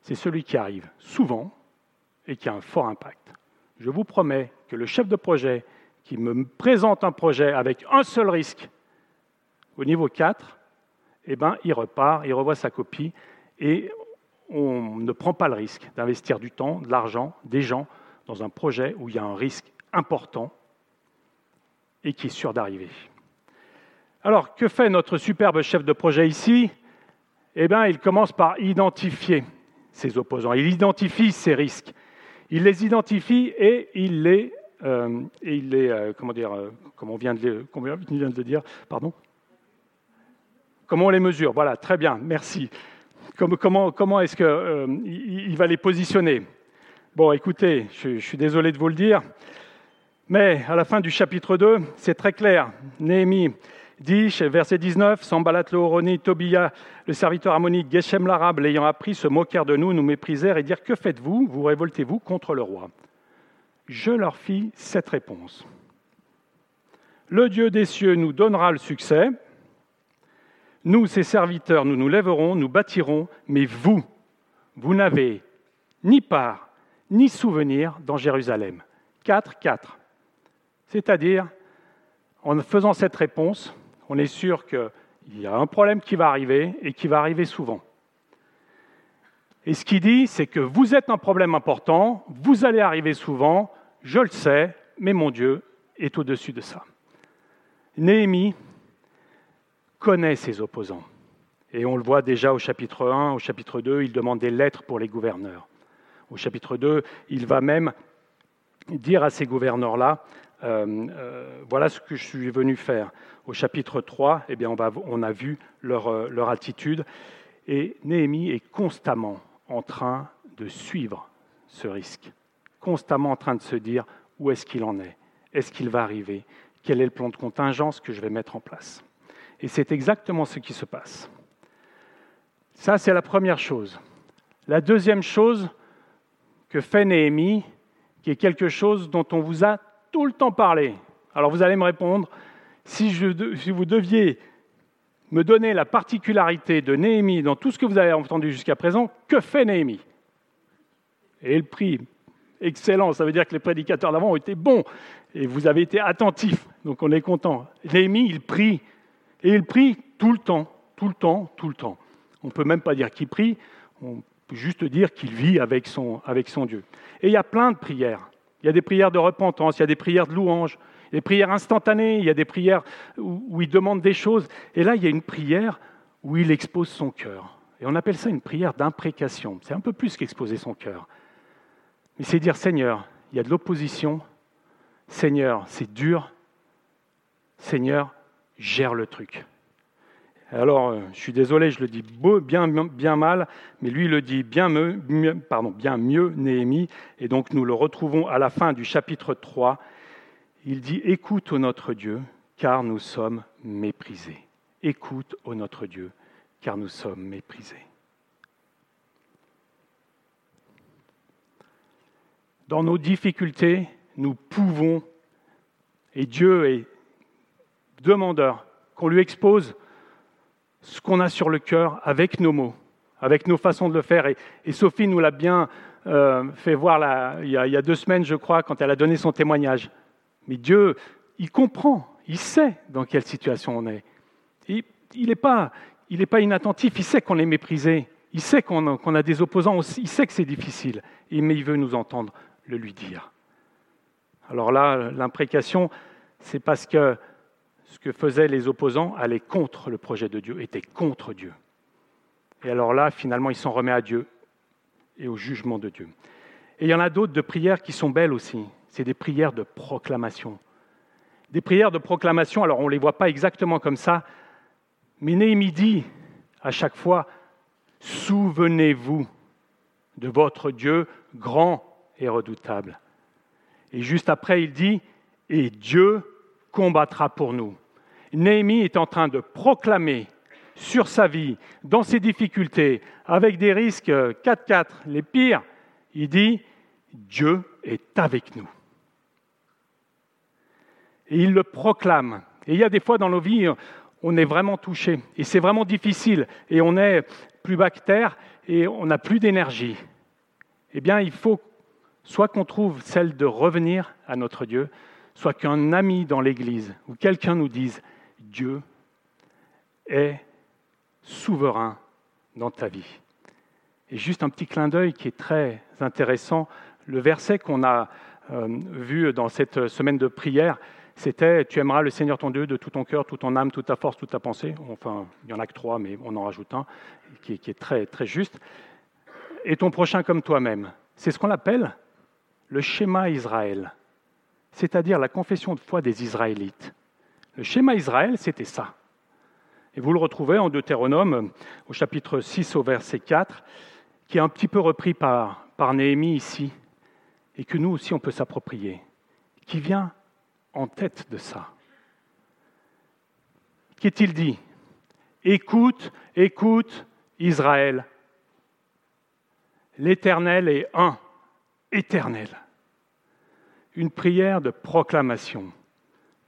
A: c'est celui qui arrive souvent et qui a un fort impact. Je vous promets que le chef de projet qui me présente un projet avec un seul risque au niveau 4, eh ben, il repart, il revoit sa copie et on ne prend pas le risque d'investir du temps, de l'argent, des gens dans un projet où il y a un risque important et qui est sûr d'arriver. Alors, que fait notre superbe chef de projet ici? Eh bien, il commence par identifier ses opposants. Il identifie ses risques. Il les identifie et il les, euh, il euh, comment dire, euh, comme on vient de, le dire, pardon, Comment on les mesure? Voilà, très bien, merci. Comment, comment est-ce qu'il euh, va les positionner? Bon, écoutez, je, suis désolé de vous le dire, mais à la fin du chapitre 2, c'est très clair. Néhémie dit, verset 19, Sambalat le Tobia, le serviteur ammonite, Geshem l'arabe, l'ayant appris, se moquèrent de nous, nous méprisèrent et dirent Que faites-vous? Vous révoltez-vous contre le roi? Je leur fis cette réponse Le Dieu des cieux nous donnera le succès, nous, ses serviteurs, nous nous lèverons, nous bâtirons, mais vous, vous n'avez ni part, ni souvenir dans Jérusalem. 4, 4. C'est-à-dire, en faisant cette réponse, on est sûr qu'il y a un problème qui va arriver et qui va arriver souvent. Et ce qu'il dit, c'est que vous êtes un problème important, vous allez arriver souvent, je le sais, mais mon Dieu est au-dessus de ça. Néhémie connaît ses opposants. Et on le voit déjà au chapitre 1, au chapitre 2, il demande des lettres pour les gouverneurs. Au chapitre 2, il va même dire à ces gouverneurs-là, voilà ce que je suis venu faire. Au chapitre 3, eh bien, on a vu leur, euh, leur attitude. Et Néhémie est constamment en train de suivre ce risque, constamment en train de se dire où est-ce qu'il en est, est-ce qu'il va arriver, quel est le plan de contingence que je vais mettre en place? Et c'est exactement ce qui se passe. Ça, c'est la première chose. La deuxième chose que fait Néhémie, qui est quelque chose dont on vous a tout le temps parlé. Alors vous allez me répondre, si vous deviez me donner la particularité de Néhémie dans tout ce que vous avez entendu jusqu'à présent, que fait Néhémie? Et le prix, excellent, ça veut dire que les prédicateurs d'avant ont été bons et vous avez été attentifs, donc on est content. Néhémie, il prie, et il prie tout le temps, tout le temps, tout le temps. On ne peut même pas dire qu'il prie, on peut juste dire qu'il vit avec son, avec son Dieu. Et il y a plein de prières. Il y a des prières de repentance, il y a des prières de louange, des prières instantanées, il y a des prières où, il demande des choses. Et là, il y a une prière où il expose son cœur. Et on appelle ça une prière d'imprécation. C'est un peu plus qu'exposer son cœur. Mais c'est dire, Seigneur, il y a de l'opposition. Seigneur, c'est dur. Seigneur, gère le truc. Alors, euh, je suis désolé, je le dis bien, mal, mais lui le dit bien mieux, pardon, bien mieux, Néhémie. Et donc, nous le retrouvons à la fin du chapitre 3. Il dit Écoute, ô notre Dieu, car nous sommes méprisés. Écoute, ô notre Dieu, car nous sommes méprisés. Dans nos difficultés, nous pouvons, et Dieu est demandeur, qu'on lui expose ce qu'on a sur le cœur avec nos mots, avec nos façons de le faire. Et, Sophie nous l'a bien euh, fait voir il, y a, deux semaines, je crois, quand elle a donné son témoignage. Mais Dieu, il comprend, il sait dans quelle situation on est. il n'est pas, pas, inattentif, il sait qu'on est méprisé, il sait qu'on a des opposants, il sait que c'est difficile, mais il veut nous entendre le lui dire. Alors là, l'imprécation, c'est parce que ce que faisaient les opposants allait contre le projet de Dieu, était contre Dieu. Et alors là, finalement, il s'en remet à Dieu et au jugement de Dieu. Et il y en a d'autres de prières qui sont belles aussi. C'est des prières de proclamation. Des prières de proclamation, alors on ne les voit pas exactement comme ça, mais Néhémie dit à chaque fois, souvenez-vous de votre Dieu grand et redoutable. Et juste après, il dit, et Dieu combattra pour nous. Néhémie est en train de proclamer sur sa vie, dans ses difficultés, avec des risques 4-4, les pires, il dit, Dieu est avec nous. Et il le proclame. Et il y a des fois dans nos vies, on est vraiment touché. Et c'est vraiment difficile. Et on est plus bactère et on n'a plus d'énergie. Eh bien, il faut soit qu'on trouve celle de revenir à notre Dieu, soit qu'un ami dans l'Église ou quelqu'un nous dise Dieu est souverain dans ta vie. Et juste un petit clin d'œil qui est très intéressant, le verset qu'on a euh, vu dans cette semaine de prière, c'était Tu aimeras le Seigneur ton Dieu de tout ton cœur, toute ton âme, toute ta force, toute ta pensée. Enfin, il n'y en a que trois, mais on en rajoute un qui, qui est très, très juste. Et ton prochain comme toi-même. C'est ce qu'on appelle le schéma Israël, c'est-à-dire la confession de foi des Israélites. Le schéma Israël, c'était ça. Et vous le retrouvez en Deutéronome, au chapitre 6, au verset 4, qui est un petit peu repris par, par Néhémie ici, et que nous aussi on peut s'approprier, qui vient en tête de ça? Qu'est-il dit? Écoute, écoute, Israël. L'Éternel est un, éternel. Une prière de proclamation.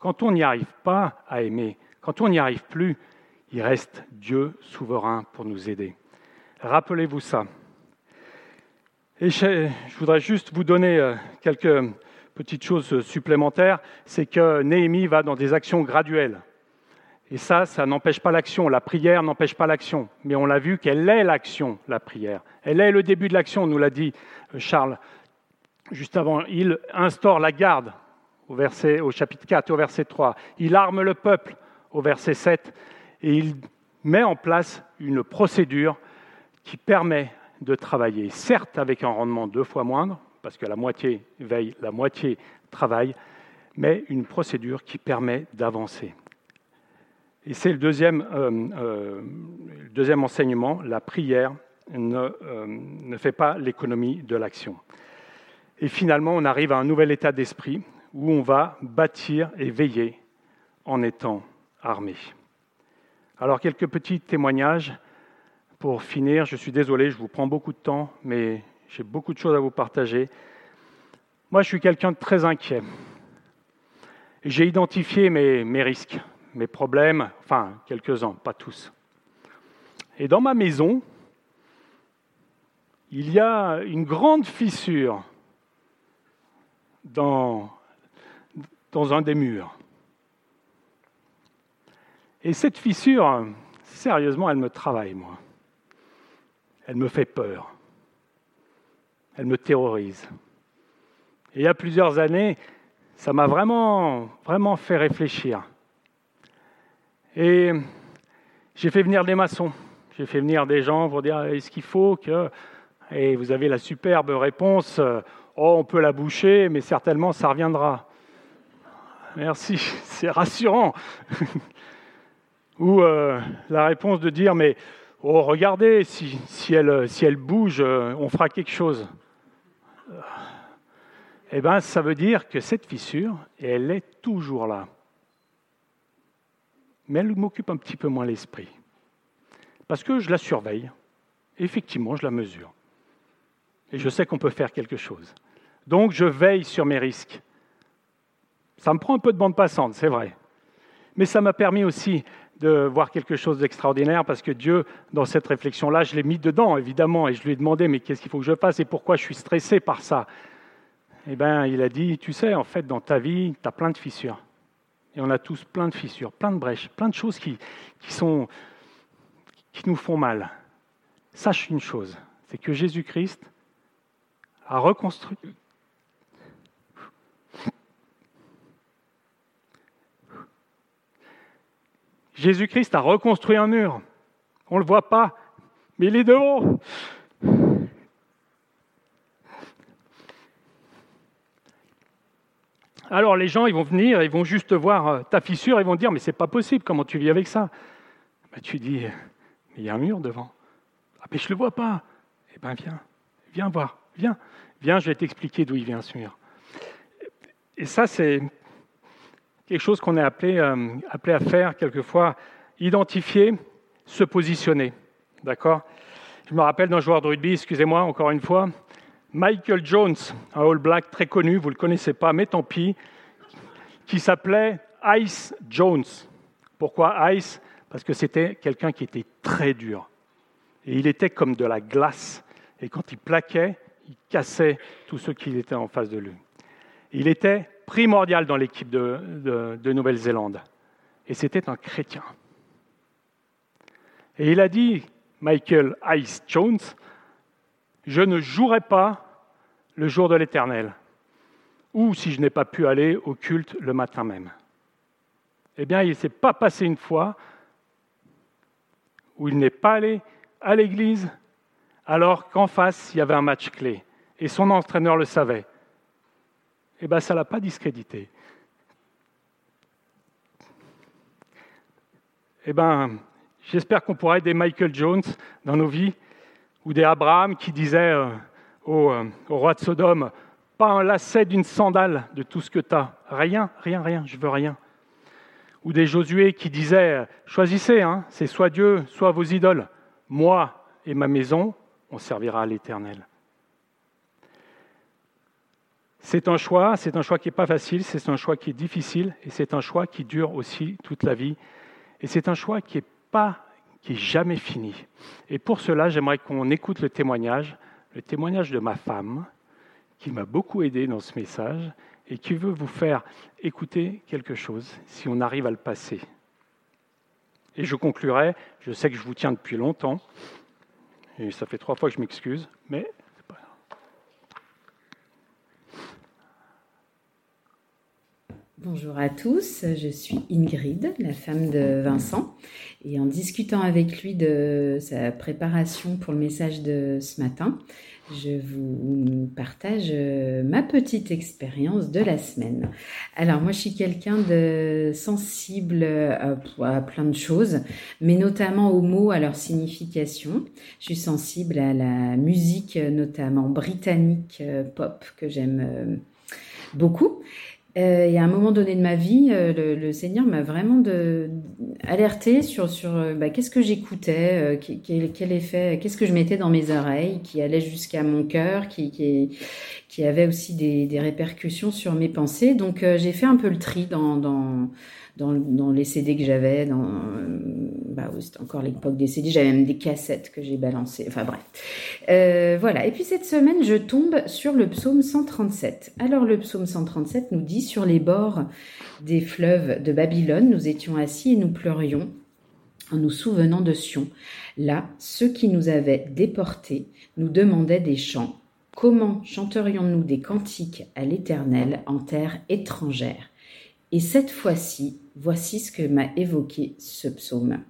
A: Quand on n'y arrive pas à aimer, quand on n'y arrive plus, il reste Dieu souverain pour nous aider. Rappelez-vous ça. Et je, voudrais juste vous donner euh, quelques petites choses supplémentaires. C'est que Néhémie va dans des actions graduelles. Et ça, ça n'empêche pas l'action. La prière n'empêche pas l'action. Mais on l'a vu qu'elle est l'action, la prière. Elle est le début de l'action, nous l'a dit euh, Charles juste avant. Il instaure la garde au, chapitre 4 et au verset 3. Il arme le peuple au verset 7 et il met en place une procédure qui permet de travailler, certes avec un rendement deux fois moindre, parce que la moitié veille, la moitié travaille, mais une procédure qui permet d'avancer. Et c'est le deuxième, euh, euh, enseignement, la prière euh, ne fait pas l'économie de l'action. Et finalement, on arrive à un nouvel état d'esprit où on va bâtir et veiller en étant armé. Alors, quelques petits témoignages pour finir. Je suis désolé, je vous prends beaucoup de temps, mais j'ai beaucoup de choses à vous partager. Moi, je suis quelqu'un de très inquiet. J'ai identifié mes, risques, mes problèmes, enfin, quelques-uns, pas tous. Et dans ma maison, il y a une grande fissure dans, dans un des murs. Et cette fissure, sérieusement, elle me travaille, moi. Elle me fait peur. Elle me terrorise. Et il y a plusieurs années, ça m'a vraiment, vraiment fait réfléchir. Et j'ai fait venir des maçons. J'ai fait venir des gens pour dire est-ce qu'il faut que. Et vous avez la superbe réponse oh, on peut la boucher, mais certainement ça reviendra. Merci, *laughs* c'est rassurant. *laughs* Ou euh, la réponse de dire mais oh, regardez, si, si elle bouge, euh, on fera quelque chose. Eh bien, ça veut dire que cette fissure, elle est toujours là. Mais elle m'occupe un petit peu moins l'esprit. Parce que je la surveille. Effectivement, je la mesure. Et je sais qu'on peut faire quelque chose. Donc, je veille sur mes risques. Ça me prend un peu de bande passante, c'est vrai. Mais ça m'a permis aussi de voir quelque chose d'extraordinaire parce que Dieu, dans cette réflexion-là, je l'ai mis dedans, évidemment, et je lui ai demandé, mais qu'est-ce qu'il faut que je fasse et pourquoi je suis stressé par ça? Eh bien, il a dit, tu sais, en fait, dans ta vie, tu as plein de fissures. Et on a tous plein de fissures, plein de brèches, plein de choses qui, qui, sont, qui nous font mal. Sache une chose, c'est que Jésus-Christ a reconstruit, Jésus-Christ a reconstruit un mur. On ne le voit pas, mais il est devant. Alors les gens, ils vont venir, ils vont juste voir euh, ta fissure, ils vont dire, mais c'est pas possible, comment tu vis avec ça? Ben, Tu dis, mais il y a un mur devant. Ah, mais je ne le vois pas. Eh bien, viens, viens voir, viens, viens, je vais t'expliquer d'où il vient ce mur. Et ça, c'est quelque chose qu'on est appelé, euh, appelé à faire quelquefois, identifier, se positionner. D'accord? Je me rappelle d'un joueur de rugby, excusez-moi encore une fois, Michael Jones, un All Black très connu, vous ne le connaissez pas, mais tant pis, qui s'appelait Ice Jones. Pourquoi Ice? Parce que c'était quelqu'un qui était très dur. Et il était comme de la glace. Et quand il plaquait, il cassait tous ceux qui étaient en face de lui. Il était primordial dans l'équipe de, de Nouvelle-Zélande. Et c'était un chrétien. Et il a dit, Michael Ice Jones, je ne jouerai pas le jour de l'éternel, ou si je n'ai pas pu aller au culte le matin même. Eh bien, il ne s'est pas passé une fois où il n'est pas allé à l'église alors qu'en face, il y avait un match clé. Et son entraîneur le savait eh bien, ça ne l'a pas discrédité. Eh bien, j'espère qu'on pourra aider Michael Jones dans nos vies, ou des Abraham qui disaient euh, euh, au, roi de Sodome, pas un lacet d'une sandale de tout ce que tu as. Rien, rien, rien, je veux rien. Ou des Josué qui disaient, choisissez, hein, c'est soit Dieu, soit vos idoles. Moi et ma maison, on servira à l'Éternel. C'est un choix, c'est un choix qui n'est pas facile, c'est un choix qui est difficile et c'est un choix qui dure aussi toute la vie. Et c'est un choix qui n'est pas, qui est jamais fini. Et pour cela, j'aimerais qu'on écoute le témoignage, le témoignage de ma femme, qui m'a beaucoup aidé dans ce message et qui veut vous faire écouter quelque chose, si on arrive à le passer. Et je conclurai, je sais que je vous tiens depuis longtemps, et ça fait trois fois que je m'excuse, mais
B: Bonjour à tous, je suis Ingrid, la femme de Vincent, et en discutant avec lui de sa préparation pour le message de ce matin, je vous partage euh, ma petite expérience de la semaine. Alors moi je suis quelqu'un de sensible à, plein de choses, mais notamment aux mots, à leur signification. Je suis sensible à la musique, notamment britannique euh, pop, que j'aime euh, beaucoup. Euh, et à un moment donné de ma vie, euh, le, Seigneur m'a vraiment de, alerté sur, sur euh, bah, qu'est-ce que j'écoutais, quel, quel, effet, qu'est-ce que je mettais dans mes oreilles, qui allait jusqu'à mon cœur, qui, qui, qui avait aussi des, des, répercussions sur mes pensées. Donc j'ai fait un peu le tri dans, dans dans, les CD que j'avais, dans, bah oui, c'était encore l'époque des CD, j'avais même des cassettes que j'ai balancées, enfin bref. Euh, voilà, et puis cette semaine, je tombe sur le psaume 137. Alors le psaume 137 nous dit, sur les bords des fleuves de Babylone, nous étions assis et nous pleurions en nous souvenant de Sion. Là, ceux qui nous avaient déportés nous demandaient des chants. Comment chanterions-nous des cantiques à l'Éternel en terre étrangère? Et cette fois-ci, Voici ce que m'a évoqué ce psaume.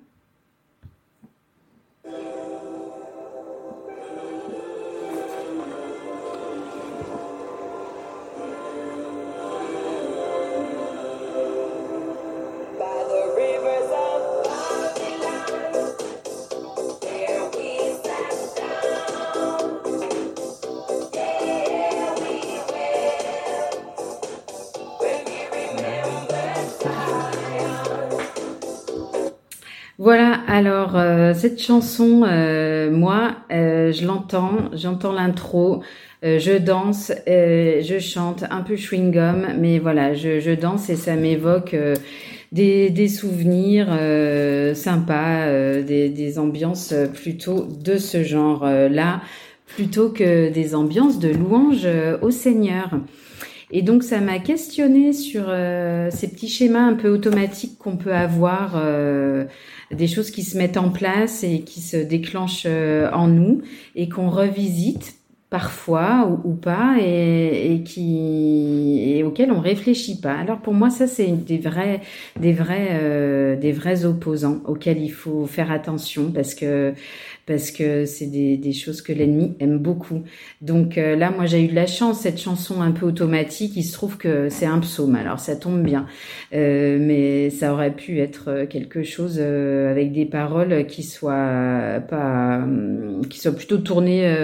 B: Voilà, alors euh, cette chanson, euh, moi, euh, je l'entends, j'entends l'intro, je danse, je chante un peu chewing-gum, mais voilà, je, danse et ça m'évoque des, souvenirs sympas, des, des, ambiances plutôt de ce genre-là, plutôt que des ambiances de louange au Seigneur. Et donc ça m'a questionné sur ces petits schémas un peu automatiques qu'on peut avoir des choses qui se mettent en place et qui se déclenchent euh, en nous et qu'on revisite parfois ou, pas et, qui et auxquels on réfléchit pas. Alors pour moi ça c'est des vrais des vrais euh, des vrais opposants auxquels il faut faire attention parce que parce que c'est des, des, choses que l'ennemi aime beaucoup. Donc euh, là, moi, j'ai eu de la chance, cette chanson un peu automatique, il se trouve que c'est un psaume, alors ça tombe bien. Euh, mais ça aurait pu être quelque chose euh, avec des paroles qui soient pas, qui soient plutôt tournées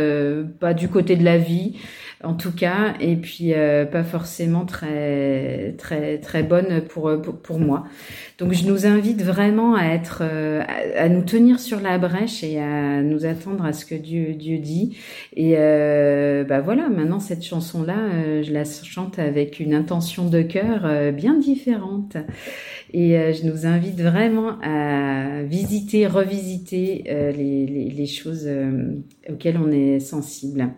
B: pas du côté de la vie, en tout cas, et puis euh, pas forcément très très très bonne pour, pour, moi. Donc je nous invite vraiment à être euh, à, nous tenir sur la brèche et à nous attendre à ce que Dieu Dieu dit. Et euh, bah voilà, maintenant cette chanson là, je la chante avec une intention de cœur bien différente. Et je nous invite vraiment à visiter, revisiter les, les, les choses auxquelles on est sensible.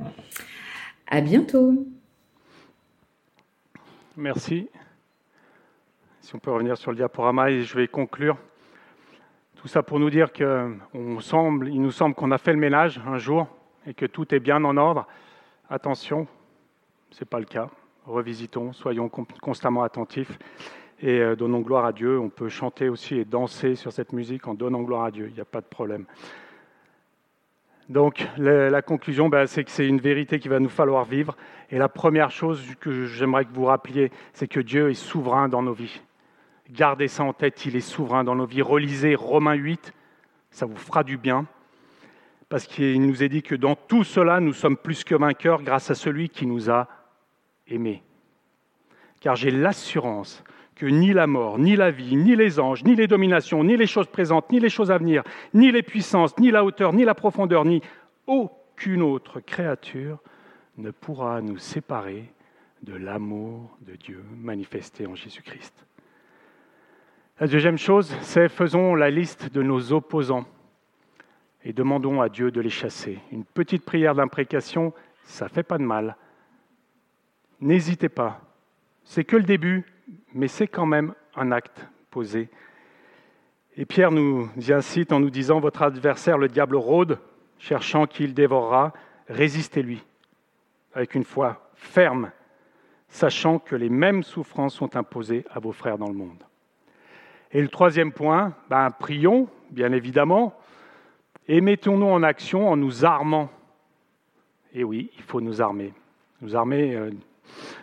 B: À bientôt.
A: Merci. Si on peut revenir sur le diaporama et je vais conclure. Tout ça pour nous dire que semble, il nous semble qu'on a fait le ménage un jour et que tout est bien en ordre. Attention, ce n'est pas le cas. Revisitons, soyons constamment attentifs et euh, donnons gloire à Dieu. On peut chanter aussi et danser sur cette musique en donnant gloire à Dieu. Il n'y a pas de problème. Donc la, conclusion, ben, c'est que c'est une vérité qu'il va nous falloir vivre. Et la première chose que j'aimerais que vous rappeliez, c'est que Dieu est souverain dans nos vies. Gardez ça en tête, il est souverain dans nos vies. Relisez Romains 8, ça vous fera du bien. Parce qu'il nous est dit que dans tout cela, nous sommes plus que vainqueurs grâce à celui qui nous a aimés. Car j'ai l'assurance ni la mort, ni la vie, ni les anges, ni les dominations, ni les choses présentes, ni les choses à venir, ni les puissances, ni la hauteur, ni la profondeur, ni aucune autre créature ne pourra nous séparer de l'amour de Dieu manifesté en Jésus-Christ. La deuxième chose, c'est faisons la liste de nos opposants et demandons à Dieu de les chasser. Une petite prière d'imprécation, ça ne fait pas de mal. N'hésitez pas. C'est que le début, mais c'est quand même un acte posé. Et Pierre nous y incite en nous disant, votre adversaire, le diable, rôde, cherchant qui il dévorera, résistez-lui avec une foi ferme. sachant que les mêmes souffrances sont imposées à vos frères dans le monde. Et le troisième point, ben, prions, bien évidemment, et mettons-nous en action en nous armant. Et oui, il faut nous armer. Nous armer euh,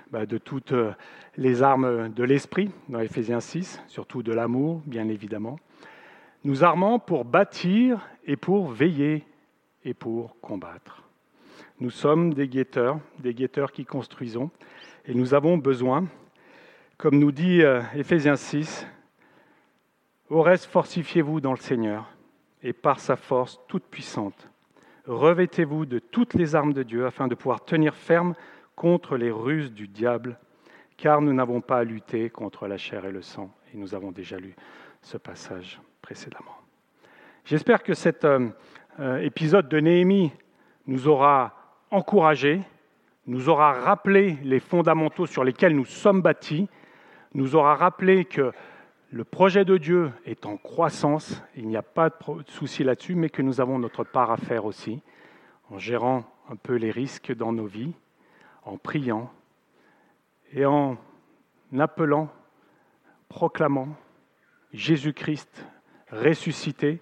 A: ben, de toutes euh, les armes de l'esprit, dans Éphésiens 6, surtout de l'amour, bien évidemment. Nous armant pour bâtir et pour veiller et pour combattre. Nous sommes des guetteurs, des guetteurs qui construisons, et nous avons besoin, comme nous dit euh, Éphésiens 6, au reste, fortifiez-vous dans le Seigneur et par sa force toute puissante. Revêtez-vous de toutes les armes de Dieu afin de pouvoir tenir ferme contre les ruses du diable, car nous n'avons pas à lutter contre la chair et le sang. Et nous avons déjà lu ce passage précédemment. J'espère que cet euh, euh, épisode de Néhémie nous aura encouragés, nous aura rappelé les fondamentaux sur lesquels nous sommes bâtis, nous aura rappelé que le projet de Dieu est en croissance, il n'y a pas de souci là-dessus, mais que nous avons notre part à faire aussi, en gérant un peu les risques dans nos vies, en priant et en appelant, proclamant Jésus-Christ ressuscité,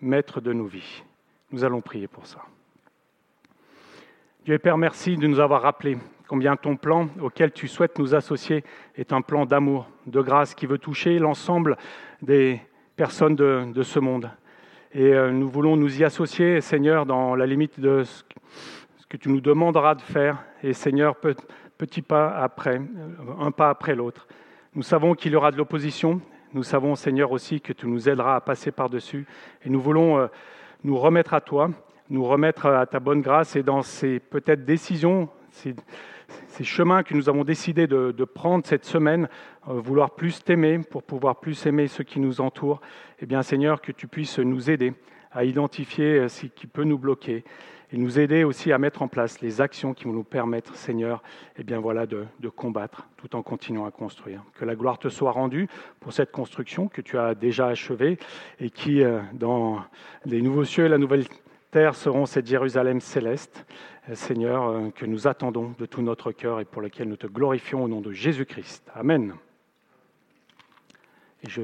A: maître de nos vies. Nous allons prier pour ça. Dieu et Père, merci de nous avoir rappelé combien ton plan auquel tu souhaites nous associer est un plan d'amour, de grâce qui veut toucher l'ensemble des personnes de, ce monde. Et euh, nous voulons nous y associer, Seigneur, dans la limite de ce que tu nous demanderas de faire. Et Seigneur, petit pas après, euh, un pas après l'autre. Nous savons qu'il y aura de l'opposition. Nous savons, Seigneur, aussi que tu nous aideras à passer par-dessus. Et nous voulons euh, nous remettre à toi, nous remettre à ta bonne grâce et dans ces peut-être décisions, ces, chemins que nous avons décidé de, prendre cette semaine, euh, vouloir plus t'aimer pour pouvoir plus aimer ceux qui nous entourent, eh bien Seigneur, que tu puisses nous aider à identifier euh, ce qui peut nous bloquer et nous aider aussi à mettre en place les actions qui vont nous permettre, Seigneur, eh bien voilà, de, combattre tout en continuant à construire. Que la gloire te soit rendue pour cette construction que tu as déjà achevée et qui, euh, dans les nouveaux cieux et la nouvelle terre, seront cette Jérusalem céleste. Seigneur, euh, que nous attendons de tout notre cœur et pour lequel nous te glorifions au nom de Jésus-Christ. Amen. Et je